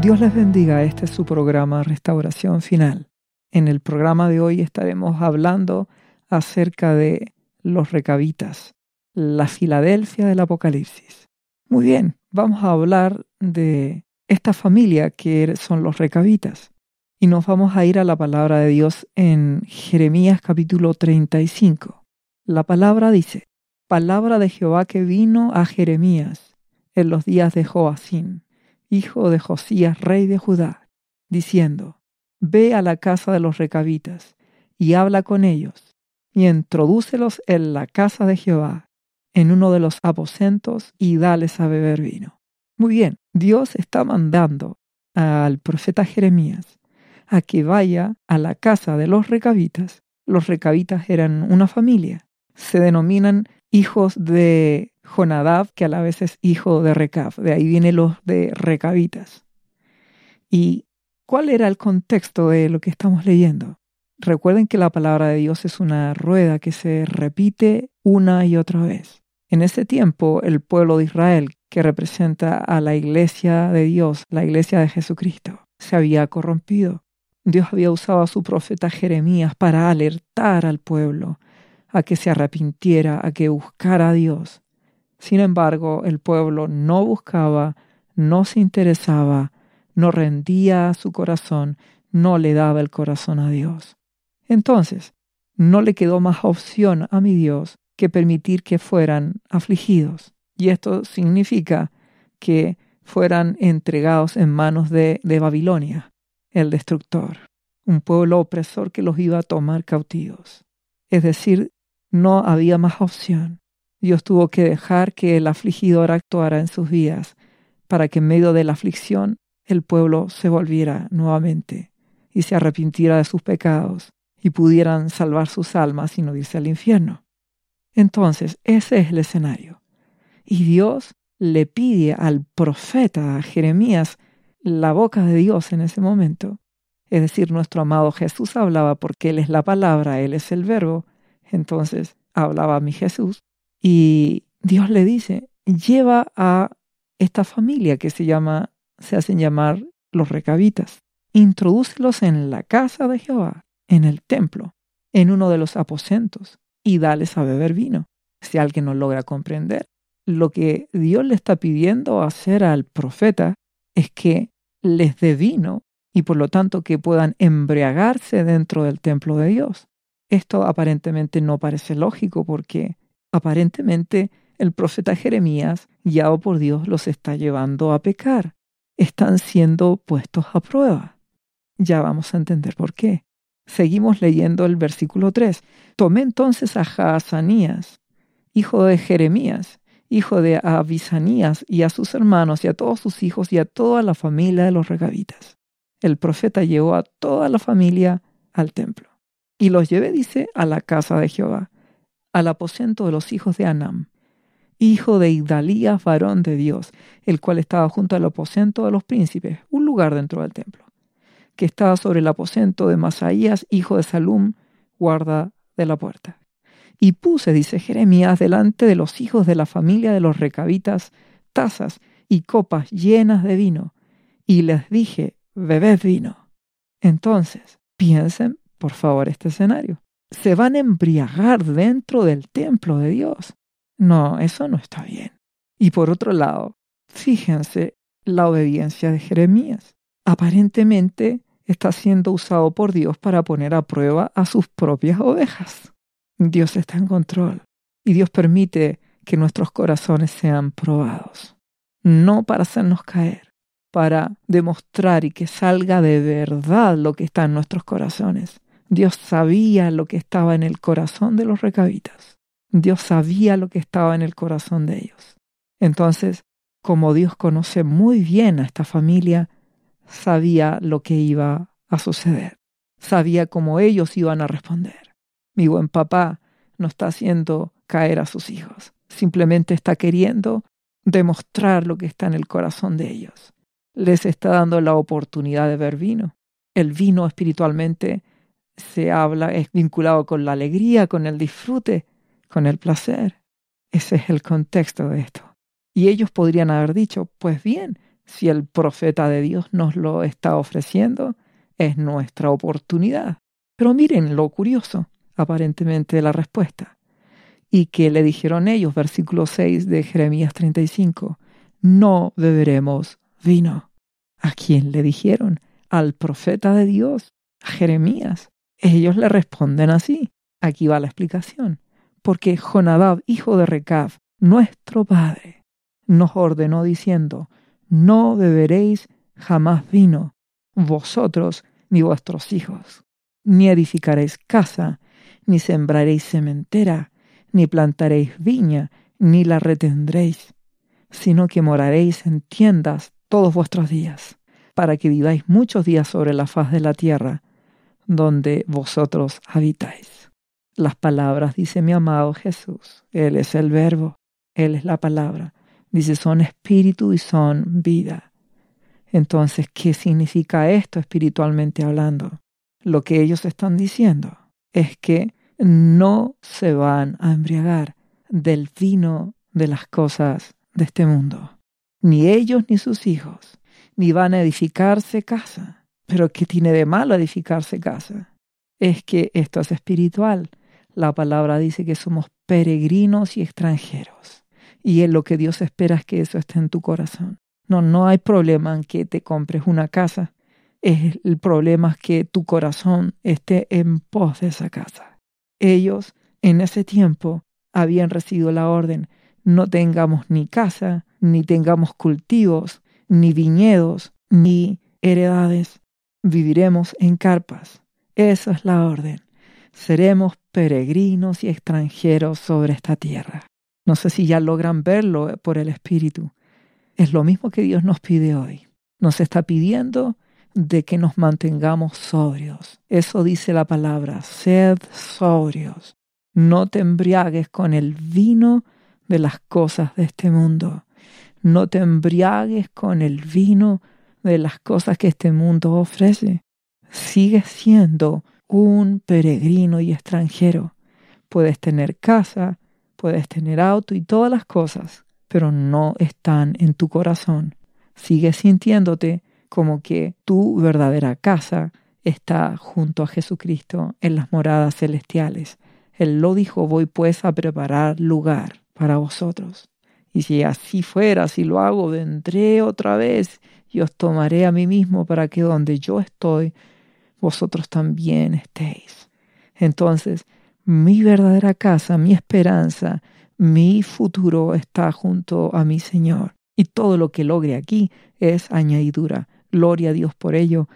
Dios les bendiga, este es su programa Restauración Final. En el programa de hoy estaremos hablando acerca de los recabitas, la Filadelfia del Apocalipsis. Muy bien, vamos a hablar de esta familia que son los recabitas. Y nos vamos a ir a la palabra de Dios en Jeremías capítulo 35. La palabra dice, palabra de Jehová que vino a Jeremías en los días de Joacín, hijo de Josías, rey de Judá, diciendo, Ve a la casa de los recabitas y habla con ellos, y introdúcelos en la casa de Jehová, en uno de los aposentos, y dales a beber vino. Muy bien, Dios está mandando al profeta Jeremías a que vaya a la casa de los recabitas. Los recabitas eran una familia. Se denominan hijos de Jonadab, que a la vez es hijo de Recab. De ahí vienen los de recabitas. ¿Y cuál era el contexto de lo que estamos leyendo? Recuerden que la palabra de Dios es una rueda que se repite una y otra vez. En ese tiempo, el pueblo de Israel, que representa a la iglesia de Dios, la iglesia de Jesucristo, se había corrompido. Dios había usado a su profeta Jeremías para alertar al pueblo a que se arrepintiera, a que buscara a Dios. Sin embargo, el pueblo no buscaba, no se interesaba, no rendía su corazón, no le daba el corazón a Dios. Entonces, no le quedó más opción a mi Dios que permitir que fueran afligidos. Y esto significa que fueran entregados en manos de, de Babilonia el destructor, un pueblo opresor que los iba a tomar cautivos. Es decir, no había más opción. Dios tuvo que dejar que el afligidor actuara en sus vidas para que en medio de la aflicción el pueblo se volviera nuevamente y se arrepintiera de sus pecados y pudieran salvar sus almas y no irse al infierno. Entonces, ese es el escenario. Y Dios le pide al profeta Jeremías la boca de Dios en ese momento. Es decir, nuestro amado Jesús hablaba porque Él es la palabra, Él es el verbo. Entonces hablaba mi Jesús y Dios le dice, lleva a esta familia que se llama, se hacen llamar los recabitas, introdúcelos en la casa de Jehová, en el templo, en uno de los aposentos, y dales a beber vino. Si alguien no logra comprender, lo que Dios le está pidiendo hacer al profeta es que les dé vino y por lo tanto que puedan embriagarse dentro del templo de Dios. Esto aparentemente no parece lógico porque aparentemente el profeta Jeremías, guiado por Dios, los está llevando a pecar. Están siendo puestos a prueba. Ya vamos a entender por qué. Seguimos leyendo el versículo 3. Tomé entonces a Jaazanías, hijo de Jeremías, hijo de Abisanías, y a sus hermanos, y a todos sus hijos, y a toda la familia de los regabitas. El profeta llevó a toda la familia al templo. Y los llevé, dice, a la casa de Jehová, al aposento de los hijos de Anam, hijo de Idalías, varón de Dios, el cual estaba junto al aposento de los príncipes, un lugar dentro del templo, que estaba sobre el aposento de Masaías, hijo de Salum, guarda de la puerta. Y puse, dice Jeremías, delante de los hijos de la familia de los recabitas tazas y copas llenas de vino, y les dije, bebed vino. Entonces, piensen, por favor, este escenario. Se van a embriagar dentro del templo de Dios. No, eso no está bien. Y por otro lado, fíjense la obediencia de Jeremías. Aparentemente está siendo usado por Dios para poner a prueba a sus propias ovejas. Dios está en control y Dios permite que nuestros corazones sean probados, no para hacernos caer, para demostrar y que salga de verdad lo que está en nuestros corazones. Dios sabía lo que estaba en el corazón de los recabitas. Dios sabía lo que estaba en el corazón de ellos. Entonces, como Dios conoce muy bien a esta familia, sabía lo que iba a suceder. Sabía cómo ellos iban a responder. Mi buen papá no está haciendo caer a sus hijos, simplemente está queriendo demostrar lo que está en el corazón de ellos. Les está dando la oportunidad de ver vino. El vino espiritualmente se habla, es vinculado con la alegría, con el disfrute, con el placer. Ese es el contexto de esto. Y ellos podrían haber dicho, pues bien, Si el profeta de Dios nos lo está ofreciendo, es nuestra oportunidad. Pero miren lo curioso, aparentemente, de la respuesta. Y que le dijeron ellos, versículo 6 de Jeremías 35, no beberemos vino. ¿A quién le dijeron? Al profeta de Dios, a Jeremías. Ellos le responden así. Aquí va la explicación. Porque Jonadab, hijo de Recab, nuestro padre, nos ordenó diciendo, no beberéis jamás vino, vosotros ni vuestros hijos, ni edificaréis casa, ni sembraréis cementera, ni plantaréis viña, ni la retendréis, sino que moraréis en tiendas todos vuestros días, para que viváis muchos días sobre la faz de la tierra, donde vosotros habitáis. Las palabras, dice mi amado Jesús, Él es el verbo, Él es la palabra, dice son espíritu y son vida. Entonces, ¿qué significa esto espiritualmente hablando? Lo que ellos están diciendo es que no se van a embriagar del vino de las cosas de este mundo. Ni ellos ni sus hijos, ni van a edificarse casa. Pero ¿qué tiene de malo edificarse casa? Es que esto es espiritual. La palabra dice que somos peregrinos y extranjeros. Y es lo que Dios espera es que eso esté en tu corazón. No, no hay problema en que te compres una casa. El problema es que tu corazón esté en pos de esa casa. Ellos en ese tiempo habían recibido la orden, no tengamos ni casa, ni tengamos cultivos, ni viñedos, ni heredades. Viviremos en carpas. Esa es la orden. Seremos peregrinos y extranjeros sobre esta tierra. No sé si ya logran verlo por el Espíritu. Es lo mismo que Dios nos pide hoy. Nos está pidiendo de que nos mantengamos sobrios. Eso dice la palabra, sed sobrios. No te embriagues con el vino de las cosas de este mundo. No te embriagues con el vino de las cosas que este mundo ofrece. Sigues siendo un peregrino y extranjero. Puedes tener casa, puedes tener auto y todas las cosas, pero no están en tu corazón. Sigues sintiéndote como que tu verdadera casa está junto a Jesucristo en las moradas celestiales. Él lo dijo, voy pues a preparar lugar para vosotros. Y si así fuera, si lo hago, vendré otra vez y os tomaré a mí mismo para que donde yo estoy, vosotros también estéis. Entonces, mi verdadera casa, mi esperanza, mi futuro está junto a mi Señor. Y todo lo que logre aquí es añadidura. Gloria a Dios por ello,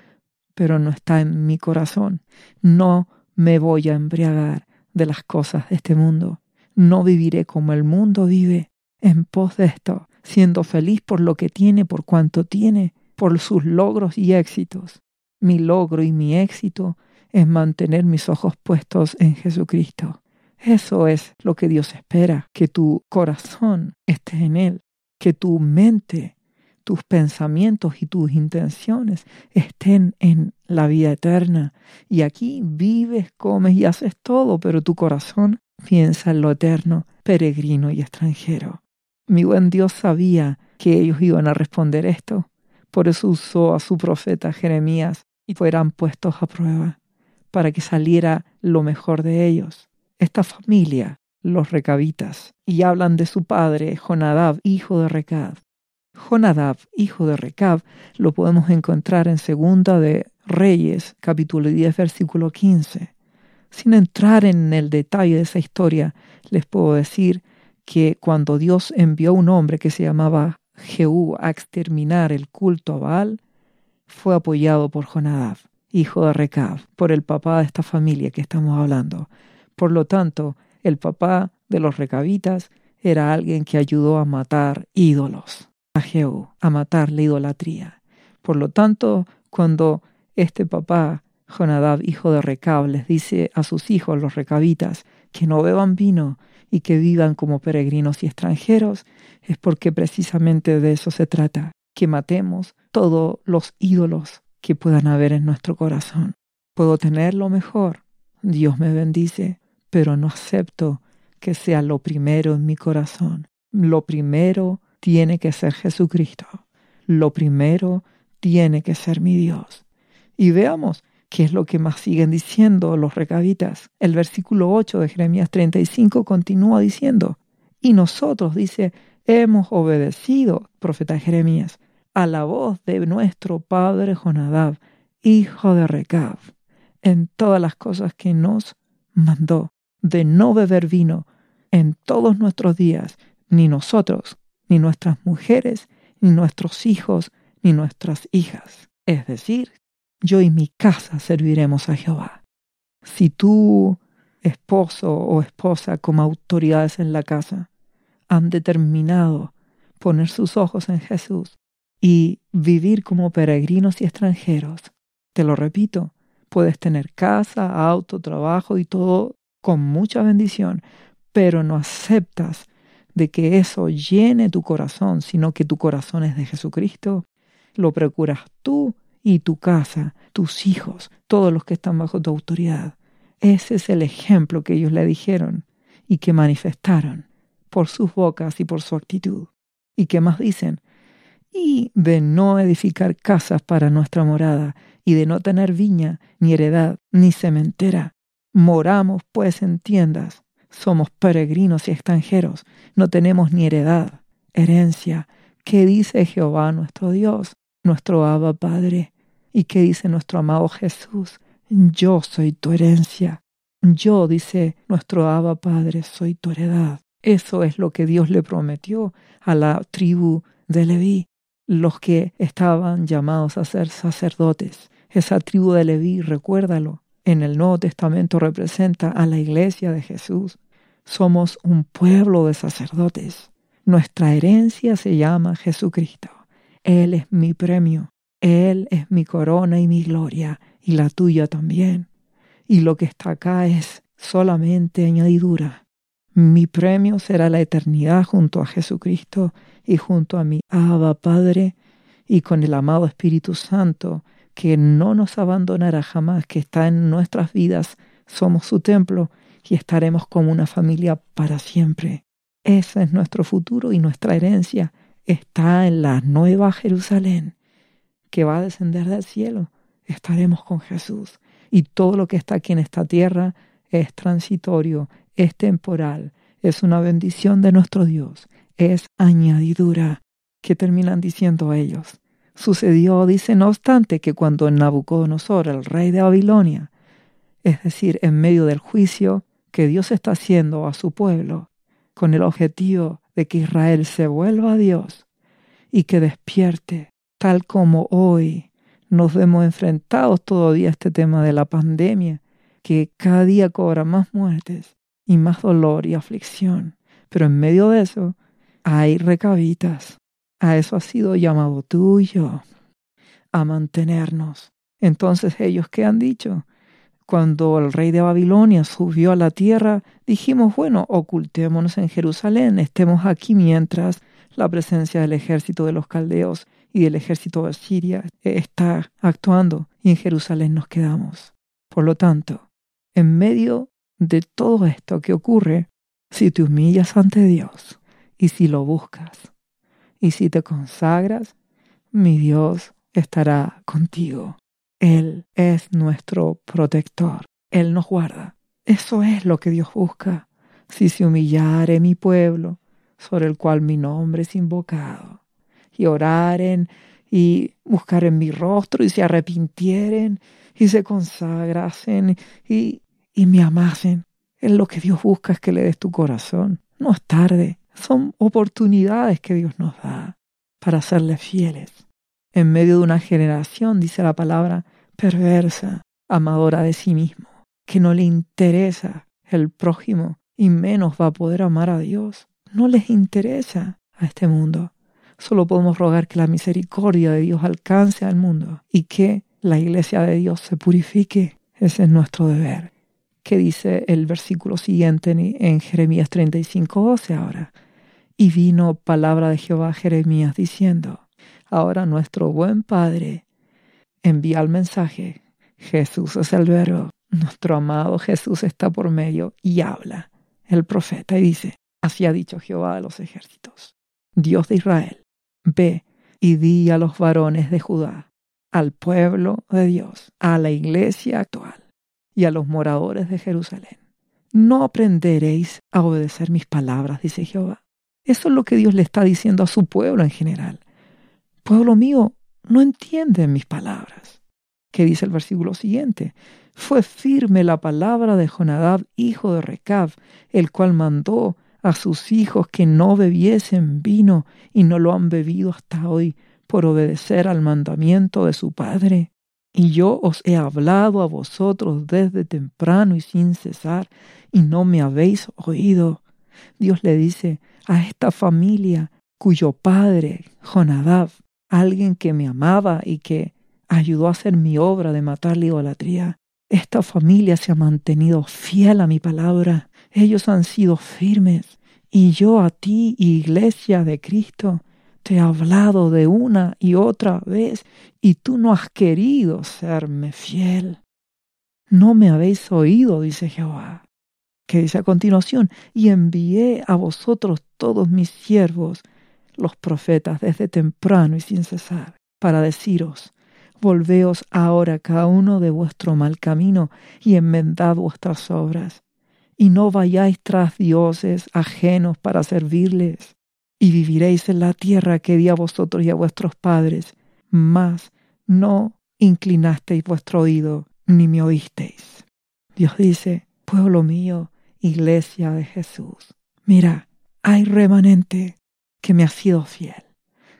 pero no está en mi corazón. No me voy a embriagar de las cosas de este mundo. No viviré como el mundo vive, en pos de esto, siendo feliz por lo que tiene, por cuanto tiene, por sus logros y éxitos. Mi logro y mi éxito es mantener mis ojos puestos en Jesucristo. Eso es lo que Dios espera, que tu corazón esté en Él, que tu mente tus pensamientos y tus intenciones estén en la vida eterna. Y aquí vives, comes y haces todo, pero tu corazón piensa en lo eterno, peregrino y extranjero. Mi buen Dios sabía que ellos iban a responder esto. Por eso usó a su profeta Jeremías y fueran puestos a prueba, para que saliera lo mejor de ellos. Esta familia, los recabitas, y hablan de su padre, Jonadab, hijo de Recab, Jonadab, hijo de Recab, lo podemos encontrar en Segunda de Reyes, capítulo 10, versículo 15. Sin entrar en el detalle de esa historia, les puedo decir que cuando Dios envió un hombre que se llamaba Jehú a exterminar el culto a Baal, fue apoyado por Jonadab, hijo de Recab, por el papá de esta familia que estamos hablando. Por lo tanto, el papá de los recabitas era alguien que ayudó a matar ídolos a Jehú, a matar la idolatría. Por lo tanto, cuando este papá, Jonadab, hijo de Recab, les dice a sus hijos, los recabitas, que no beban vino y que vivan como peregrinos y extranjeros, es porque precisamente de eso se trata, que matemos todos los ídolos que puedan haber en nuestro corazón. Puedo tener lo mejor, Dios me bendice, pero no acepto que sea lo primero en mi corazón. Lo primero tiene que ser Jesucristo. lo primero tiene que ser mi Dios. Y veamos qué es lo que más siguen diciendo los recabitas. El versículo 8 de Jeremías 35 continúa diciendo, y nosotros, dice, hemos obedecido, profeta Jeremías, a la voz de nuestro padre Jonadab, hijo de Recab, en todas las cosas que nos mandó, de no beber vino en todos nuestros días, ni nosotros, ni nuestras mujeres, ni nuestros hijos, ni nuestras hijas. Es decir, yo y mi casa serviremos a Jehová. Si tú, esposo o esposa como autoridades en la casa, han determinado poner sus ojos en Jesús y vivir como peregrinos y extranjeros, te lo repito, puedes tener casa, auto, trabajo y todo con mucha bendición, pero no aceptas de que eso llene tu corazón, sino que tu corazón es de Jesucristo, lo procuras tú y tu casa, tus hijos, todos los que están bajo tu autoridad. Ese es el ejemplo que ellos le dijeron y que manifestaron por sus bocas y por su actitud. ¿Y qué más dicen? Y de no edificar casas para nuestra morada, y de no tener viña, ni heredad, ni cementera. Moramos pues en tiendas, somos peregrinos y extranjeros, no tenemos ni heredad, herencia. ¿Qué dice Jehová nuestro Dios, nuestro Abba Padre? ¿Y qué dice nuestro amado Jesús? Yo soy tu herencia. Yo, dice nuestro Abba Padre, soy tu heredad. Eso es lo que Dios le prometió a la tribu de Leví, los que estaban llamados a ser sacerdotes. Esa tribu de Leví, recuérdalo, en el Nuevo Testamento representa a la iglesia de Jesús. Somos un pueblo de sacerdotes. Nuestra herencia se llama Jesucristo. Él es mi premio. Él es mi corona y mi gloria, y la tuya también. Y lo que está acá es solamente añadidura. Mi premio será la eternidad junto a Jesucristo y junto a mi Abba Padre y con el amado Espíritu Santo, que no nos abandonará jamás, que está en nuestras vidas. Somos su templo y estaremos como una familia para siempre. Ese es nuestro futuro y nuestra herencia está en la nueva Jerusalén que va a descender del cielo. Estaremos con Jesús y todo lo que está aquí en esta tierra es transitorio, es temporal, es una bendición de nuestro Dios, es añadidura. que terminan diciendo ellos? Sucedió, dice, no obstante, que cuando Nabucodonosor, el rey de Babilonia, es decir, en medio del juicio, que Dios está haciendo a su pueblo con el objetivo de que Israel se vuelva a Dios y que despierte, tal como hoy nos vemos enfrentados todavía a este tema de la pandemia, que cada día cobra más muertes y más dolor y aflicción. Pero en medio de eso hay recabitas. A eso ha sido llamado tú y yo, a mantenernos. Entonces ellos, ¿qué han dicho? Cuando el rey de Babilonia subió a la tierra, dijimos, bueno, ocultémonos en Jerusalén, estemos aquí mientras la presencia del ejército de los caldeos y del ejército de Siria está actuando y en Jerusalén nos quedamos. Por lo tanto, en medio de todo esto que ocurre, si te humillas ante Dios y si lo buscas y si te consagras, mi Dios estará contigo. Él es nuestro protector. Él nos guarda. Eso es lo que Dios busca. Si se humillare mi pueblo, sobre el cual mi nombre es invocado, y oraren y buscaren mi rostro y se arrepintieren y se consagrasen y, y me amasen. Es lo que Dios busca es que le des tu corazón. No es tarde. Son oportunidades que Dios nos da para serle fieles. En medio de una generación, dice la palabra, perversa, amadora de sí mismo, que no le interesa el prójimo y menos va a poder amar a Dios. No les interesa a este mundo. Solo podemos rogar que la misericordia de Dios alcance al mundo y que la iglesia de Dios se purifique. Ese es nuestro deber. ¿Qué dice el versículo siguiente en Jeremías 35, 12 ahora? Y vino palabra de Jehová a Jeremías diciendo, ahora nuestro buen Padre envía el mensaje. Jesús es el verbo. Nuestro amado Jesús está por medio y habla. El profeta y dice, así ha dicho Jehová de los ejércitos, Dios de Israel, ve y di a los varones de Judá, al pueblo de Dios, a la iglesia actual y a los moradores de Jerusalén. No aprenderéis a obedecer mis palabras, dice Jehová. Eso es lo que Dios le está diciendo a su pueblo en general. Pueblo mío, no entienden mis palabras. ¿Qué dice el versículo siguiente? Fue firme la palabra de Jonadab, hijo de Recab, el cual mandó a sus hijos que no bebiesen vino y no lo han bebido hasta hoy por obedecer al mandamiento de su padre. Y yo os he hablado a vosotros desde temprano y sin cesar, y no me habéis oído. Dios le dice a esta familia cuyo padre, Jonadab, alguien que me amaba y que ayudó a hacer mi obra de matar la idolatría, esta familia se ha mantenido fiel a mi palabra. Ellos han sido firmes. Y yo a ti, iglesia de Cristo, te he hablado de una y otra vez y tú no has querido serme fiel. No me habéis oído, dice Jehová. Que dice a continuación, y envié a vosotros todos mis siervos, los profetas, desde temprano y sin cesar, para deciros, volveos ahora cada uno de vuestro mal camino y enmendad vuestras obras, y no vayáis tras dioses ajenos para servirles, y viviréis en la tierra que di a vosotros y a vuestros padres, mas no inclinasteis vuestro oído, ni me oísteis. Dios dice, pueblo mío, iglesia de Jesús, mira, hay remanente que me ha sido fiel,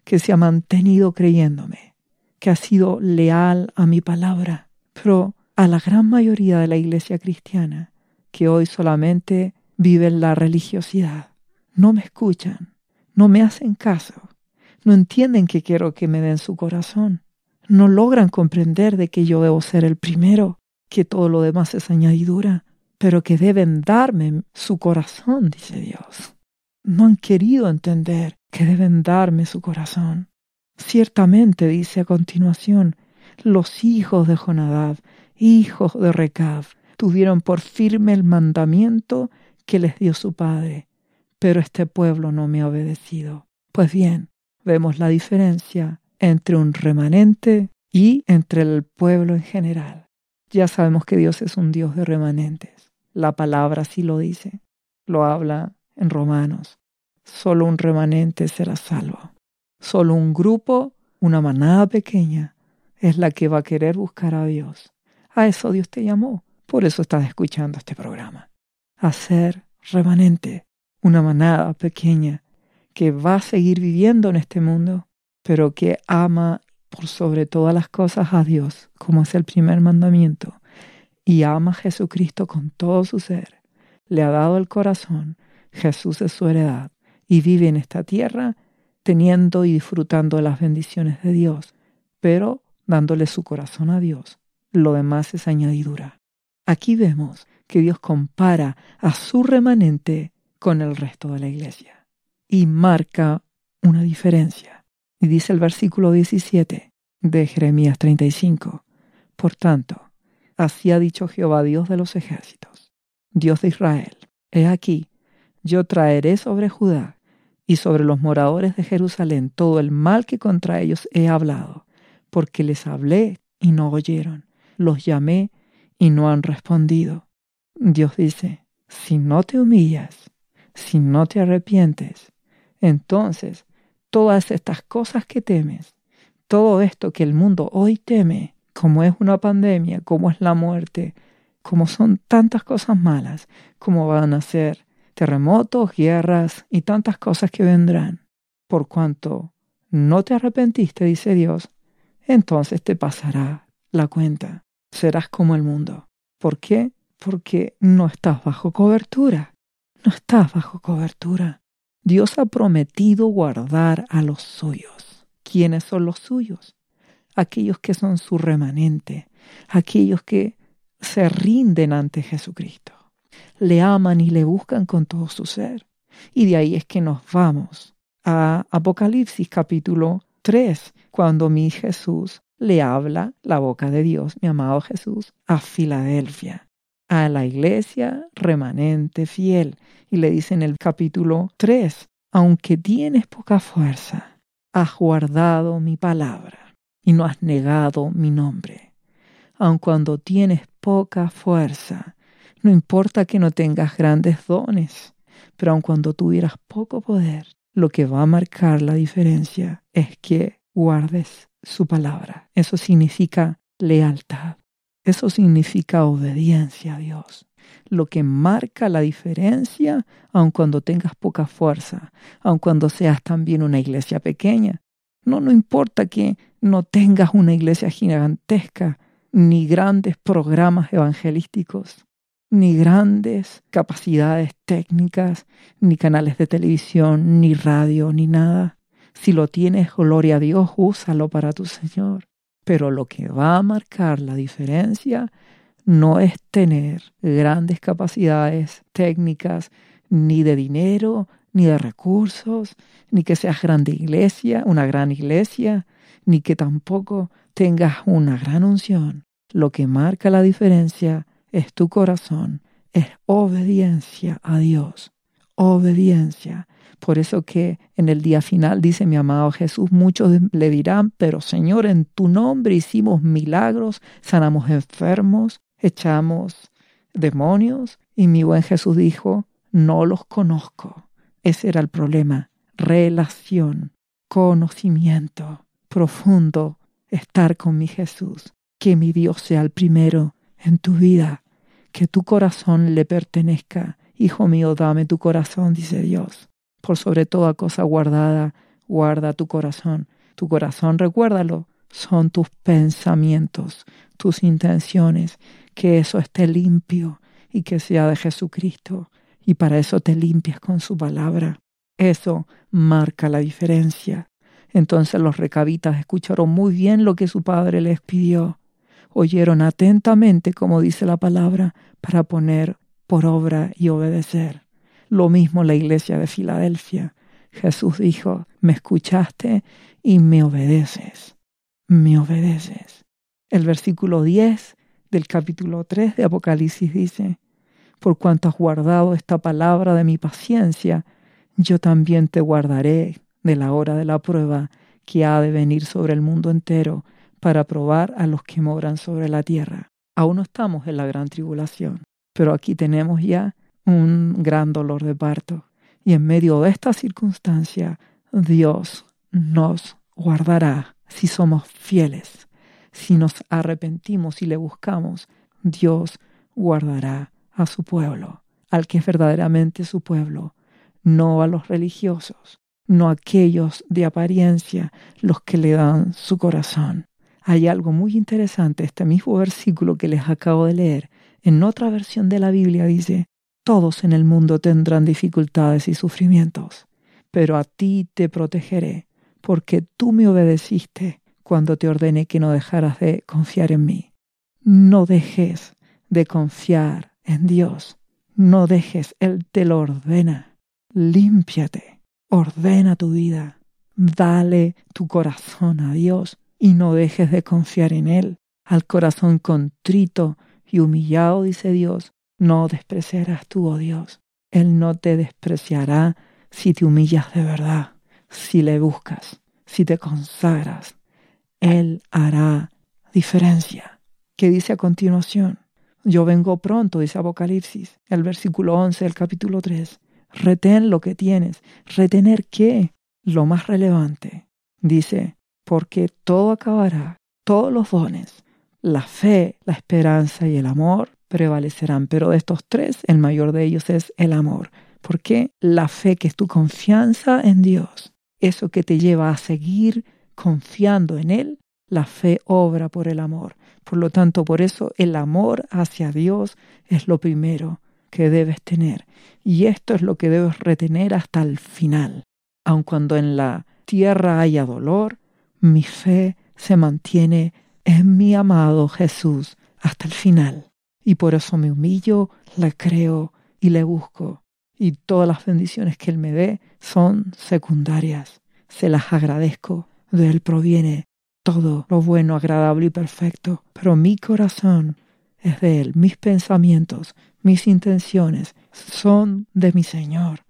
que se ha mantenido creyéndome, que ha sido leal a mi palabra, pero a la gran mayoría de la iglesia cristiana, que hoy solamente vive en la religiosidad, no me escuchan, no me hacen caso, no entienden que quiero que me den su corazón, no logran comprender de que yo debo ser el primero, que todo lo demás es añadidura, pero que deben darme su corazón, dice Dios no han querido entender que deben darme su corazón. Ciertamente, dice a continuación, los hijos de Jonadab, hijos de Recab, tuvieron por firme el mandamiento que les dio su padre, pero este pueblo no me ha obedecido. Pues bien, vemos la diferencia entre un remanente y entre el pueblo en general. Ya sabemos que Dios es un Dios de remanentes. La palabra así lo dice. Lo habla en Romanos. Solo un remanente será salvo. Solo un grupo, una manada pequeña, es la que va a querer buscar a Dios. A eso Dios te llamó. Por eso estás escuchando este programa. A ser remanente, una manada pequeña que va a seguir viviendo en este mundo, pero que ama por sobre todas las cosas a Dios, como es el primer mandamiento, y ama a Jesucristo con todo su ser. Le ha dado el corazón, Jesús es su heredad, y vive en esta tierra teniendo y disfrutando de las bendiciones de Dios, pero dándole su corazón a Dios. Lo demás es añadidura. Aquí vemos que Dios compara a su remanente con el resto de la iglesia y marca una diferencia. Y dice el versículo 17 de Jeremías 35. Por tanto, así ha dicho Jehová Dios de los ejércitos, Dios de Israel, he aquí, yo traeré sobre Judá y sobre los moradores de Jerusalén todo el mal que contra ellos he hablado, porque les hablé y no oyeron, los llamé y no han respondido. Dios dice, si no te humillas, si no te arrepientes, entonces todas estas cosas que temes, todo esto que el mundo hoy teme, como es una pandemia, como es la muerte, como son tantas cosas malas, como van a ser terremotos, guerras y tantas cosas que vendrán. Por cuanto no te arrepentiste, dice Dios, entonces te pasará la cuenta. Serás como el mundo. ¿Por qué? Porque no estás bajo cobertura. No estás bajo cobertura. Dios ha prometido guardar a los suyos. ¿Quiénes son los suyos? Aquellos que son su remanente, aquellos que se rinden ante Jesucristo le aman y le buscan con todo su ser. Y de ahí es que nos vamos a Apocalipsis capítulo 3, cuando mi Jesús le habla la boca de Dios, mi amado Jesús, a Filadelfia, a la iglesia remanente fiel. Y le dice en el capítulo 3, aunque tienes poca fuerza, has guardado mi palabra y no has negado mi nombre. Aun cuando tienes poca fuerza, no importa que no tengas grandes dones, pero aun cuando tuvieras poco poder, lo que va a marcar la diferencia es que guardes su palabra. Eso significa lealtad. Eso significa obediencia a Dios. Lo que marca la diferencia, aun cuando tengas poca fuerza, aun cuando seas también una iglesia pequeña. No, no importa que no tengas una iglesia gigantesca, ni grandes programas evangelísticos, ni grandes capacidades técnicas, ni canales de televisión, ni radio, ni nada. Si lo tienes, gloria a Dios, úsalo para tu Señor. Pero lo que va a marcar la diferencia no es tener grandes capacidades técnicas, ni de dinero, ni de recursos, ni que seas grande iglesia, una gran iglesia, ni que tampoco tengas una gran unción. Lo que marca la diferencia es tu corazón, es obediencia a Dios, obediencia. Por eso que en el día final dice mi amado Jesús, muchos le dirán, pero Señor, en tu nombre hicimos milagros, sanamos enfermos, echamos demonios. Y mi buen Jesús dijo, no los conozco. Ese era el problema. Relación, conocimiento profundo, estar con mi Jesús. Que mi Dios sea el primero en tu vida. Que tu corazón le pertenezca. Hijo mío, dame tu corazón, dice Dios por sobre toda cosa guardada, guarda tu corazón. Tu corazón, recuérdalo, son tus pensamientos, tus intenciones, que eso esté limpio y que sea de Jesucristo. Y para eso te limpias con su palabra. Eso marca la diferencia. Entonces los recabitas escucharon muy bien lo que su padre les pidió. Oyeron atentamente, como dice la palabra, para poner por obra y obedecer. Lo mismo la iglesia de Filadelfia. Jesús dijo, me escuchaste y me obedeces. Me obedeces. El versículo 10 del capítulo 3 de Apocalipsis dice, por cuanto has guardado esta palabra de mi paciencia, yo también te guardaré de la hora de la prueba que ha de venir sobre el mundo entero para probar a los que moran sobre la tierra. Aún no estamos en la gran tribulación, pero aquí tenemos ya un gran dolor de parto. Y en medio de esta circunstancia, Dios nos guardará si somos fieles. Si nos arrepentimos y le buscamos, Dios guardará a su pueblo, al que es verdaderamente su pueblo, no a los religiosos, no a aquellos de apariencia, los que le dan su corazón. Hay algo muy interesante, este mismo versículo que les acabo de leer, en otra versión de la Biblia dice, todos en el mundo tendrán dificultades y sufrimientos, pero a ti te protegeré, porque tú me obedeciste cuando te ordené que no dejaras de confiar en mí. No dejes de confiar en Dios. No dejes, Él te lo ordena. Límpiate, ordena tu vida, dale tu corazón a Dios y no dejes de confiar en Él. Al corazón contrito y humillado, dice Dios, no despreciarás tú, oh Dios. Él no te despreciará si te humillas de verdad, si le buscas, si te consagras. Él hará diferencia. ¿Qué dice a continuación? Yo vengo pronto, dice Apocalipsis, el versículo 11 del capítulo 3. Retén lo que tienes. ¿Retener qué? Lo más relevante. Dice, porque todo acabará, todos los dones, la fe, la esperanza y el amor prevalecerán. Pero de estos tres, el mayor de ellos es el amor. Porque la fe, que es tu confianza en Dios, eso que te lleva a seguir confiando en Él, la fe obra por el amor. Por lo tanto, por eso el amor hacia Dios es lo primero que debes tener. Y esto es lo que debes retener hasta el final. Aun cuando en la tierra haya dolor, mi fe se mantiene en mi amado Jesús hasta el final y por eso me humillo, le creo y le busco. Y todas las bendiciones que Él me dé son secundarias. Se las agradezco. De Él proviene todo lo bueno, agradable y perfecto. Pero mi corazón es de Él. Mis pensamientos, mis intenciones son de mi Señor.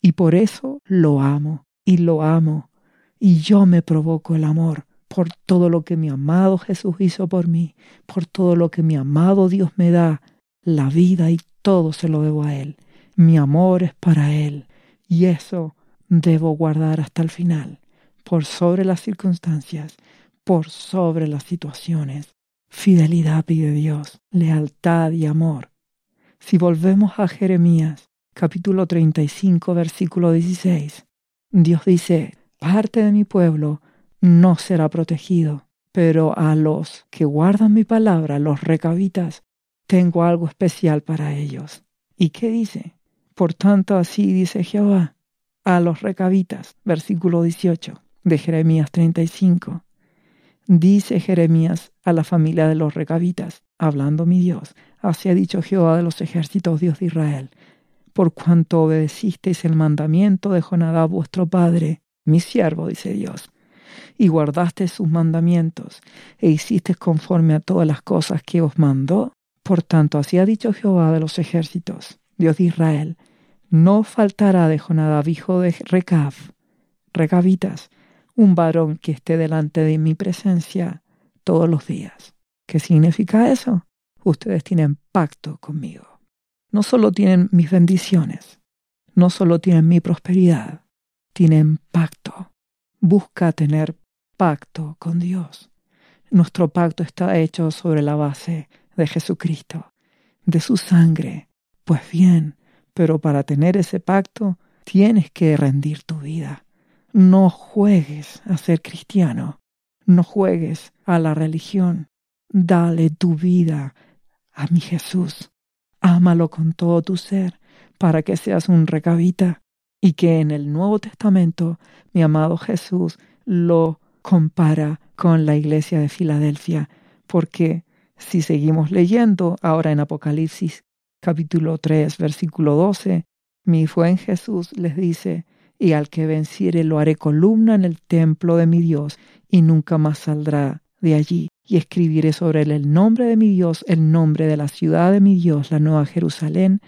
Y por eso lo amo y lo amo y yo me provoco el amor por todo lo que mi amado Jesús hizo por mí, por todo lo que mi amado Dios me da, la vida y todo se lo debo a Él. Mi amor es para Él y eso debo guardar hasta el final, por sobre las circunstancias, por sobre las situaciones. Fidelidad pide Dios, lealtad y amor. Si volvemos a Jeremías, capítulo 35, versículo 16, Dios dice, parte de mi pueblo no será protegido, pero a los que guardan mi palabra, los recabitas, tengo algo especial para ellos. ¿Y qué dice? Por tanto, así dice Jehová a los recabitas, versículo 18 de Jeremías 35. Dice Jeremías a la familia de los recabitas, hablando mi Dios, así ha dicho Jehová de los ejércitos, Dios de Israel, por cuanto obedecisteis el mandamiento de Jonadab vuestro padre, mi siervo, dice Dios, y guardaste sus mandamientos, e hiciste conforme a todas las cosas que os mandó. Por tanto, así ha dicho Jehová de los ejércitos, Dios de Israel, no faltará de Jonadab, hijo de Recab, Recabitas, un varón que esté delante de mi presencia todos los días. ¿Qué significa eso? Ustedes tienen pacto conmigo. No solo tienen mis bendiciones, no solo tienen mi prosperidad, tienen pacto. Busca tener pacto con Dios. Nuestro pacto está hecho sobre la base de Jesucristo, de su sangre. Pues bien, pero para tener ese pacto tienes que rendir tu vida. No juegues a ser cristiano. No juegues a la religión. Dale tu vida a mi Jesús. Ámalo con todo tu ser para que seas un recabita y que en el Nuevo Testamento mi amado Jesús lo compara con la iglesia de Filadelfia, porque si seguimos leyendo ahora en Apocalipsis capítulo 3 versículo 12, mi en Jesús les dice, y al que venciere lo haré columna en el templo de mi Dios, y nunca más saldrá de allí. Y escribiré sobre él el nombre de mi Dios, el nombre de la ciudad de mi Dios, la nueva Jerusalén,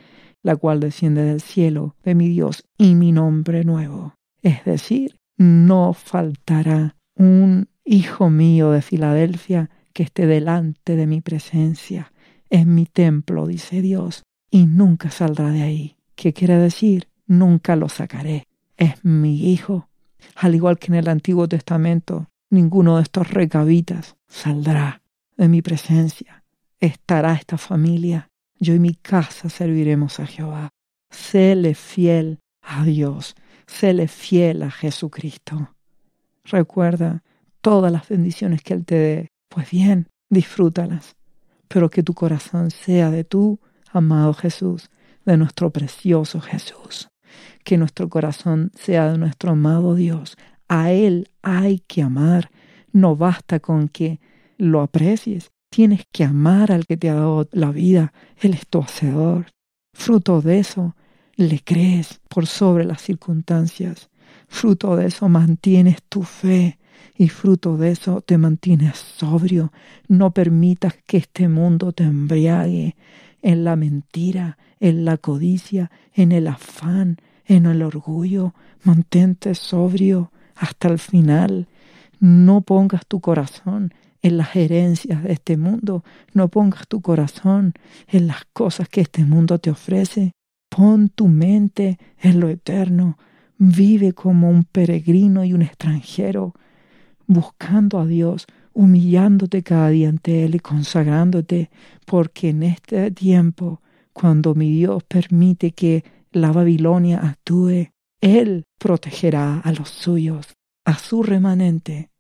la cual desciende del cielo de mi Dios, y mi nombre nuevo. Es decir, no faltará un hijo mío de Filadelfia que esté delante de mi presencia. En mi templo, dice Dios, y nunca saldrá de ahí. ¿Qué quiere decir? Nunca lo sacaré es mi hijo. Al igual que en el Antiguo Testamento, ninguno de estos recabitas saldrá de mi presencia. Estará esta familia. Yo y mi casa serviremos a Jehová. Séle fiel a Dios. Séle fiel a Jesucristo. Recuerda todas las bendiciones que Él te dé. Pues bien, disfrútalas. Pero que tu corazón sea de tu amado Jesús, de nuestro precioso Jesús que nuestro corazón sea de nuestro amado Dios. A Él hay que amar. No basta con que lo aprecies. Tienes que amar al que te ha dado la vida. Él es tu hacedor. Fruto de eso, le crees por sobre las circunstancias. Fruto de eso mantienes tu fe y fruto de eso te mantienes sobrio. No permitas que este mundo te embriague en la mentira, en la codicia, en el afán, en el orgullo, mantente sobrio hasta el final. No pongas tu corazón en las herencias de este mundo, no pongas tu corazón en las cosas que este mundo te ofrece. Pon tu mente en lo eterno, vive como un peregrino y un extranjero, buscando a Dios, humillándote cada día ante Él y consagrándote, porque en este tiempo, cuando mi Dios permite que la Babilonia actúe, Él protegerá a los suyos, a su remanente,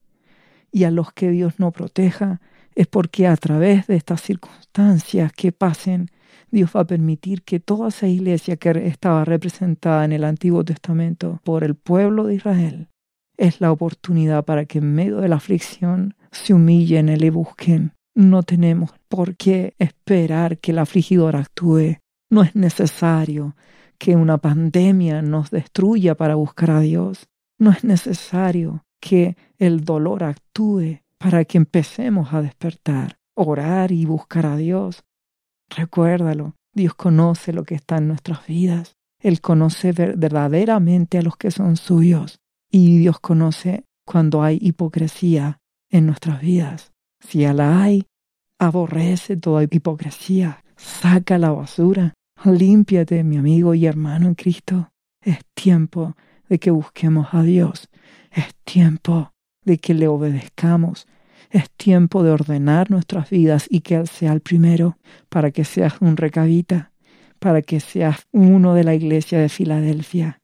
y a los que Dios no proteja, es porque a través de estas circunstancias que pasen, Dios va a permitir que toda esa iglesia que estaba representada en el Antiguo Testamento por el pueblo de Israel, es la oportunidad para que en medio de la aflicción se humillen y le busquen. No tenemos por qué esperar que el afligidor actúe. No es necesario que una pandemia nos destruya para buscar a Dios. No es necesario que el dolor actúe para que empecemos a despertar, orar y buscar a Dios. Recuérdalo, Dios conoce lo que está en nuestras vidas. Él conoce verdaderamente a los que son suyos y Dios conoce cuando hay hipocresía en nuestras vidas. Si ya la hay, aborrece toda hipocresía, saca la basura, límpiate, mi amigo y hermano en Cristo. Es tiempo de que busquemos a Dios, es tiempo de que le obedezcamos, es tiempo de ordenar nuestras vidas y que Él sea el primero, para que seas un recabita, para que seas uno de la iglesia de Filadelfia,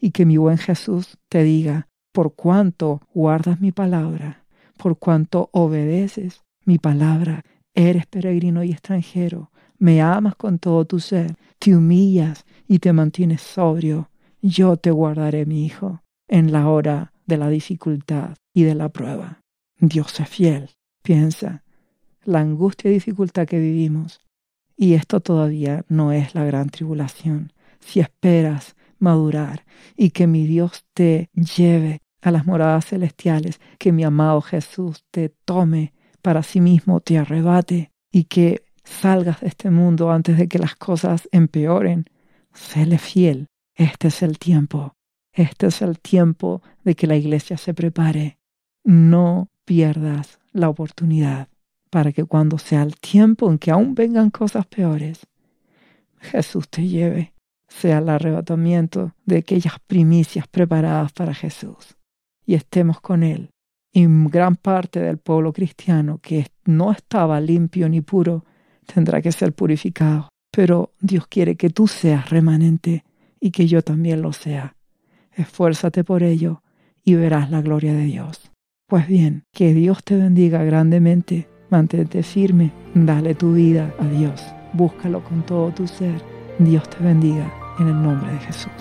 y que mi buen Jesús te diga, por cuanto guardas mi palabra, por cuanto obedeces mi palabra, eres peregrino y extranjero, me amas con todo tu ser, te humillas y te mantienes sobrio, yo te guardaré, mi hijo, en la hora de la dificultad y de la prueba. Dios es fiel. Piensa, la angustia y dificultad que vivimos, y esto todavía no es la gran tribulación. Si esperas madurar y que mi Dios te lleve a las moradas celestiales, que mi amado Jesús te tome para sí mismo, te arrebate y que salgas de este mundo antes de que las cosas empeoren, séle fiel. Este es el tiempo. Este es el tiempo de que la iglesia se prepare. No pierdas la oportunidad para que cuando sea el tiempo en que aún vengan cosas peores, Jesús te lleve, sea el arrebatamiento de aquellas primicias preparadas para Jesús y estemos con Él. Y gran parte del pueblo cristiano que no estaba limpio ni puro tendrá que ser purificado. Pero Dios quiere que tú seas remanente y que yo también lo sea. Esfuérzate por ello y verás la gloria de Dios. Pues bien, que Dios te bendiga grandemente, mantente firme, dale tu vida a Dios, búscalo con todo tu ser. Dios te bendiga en el nombre de Jesús.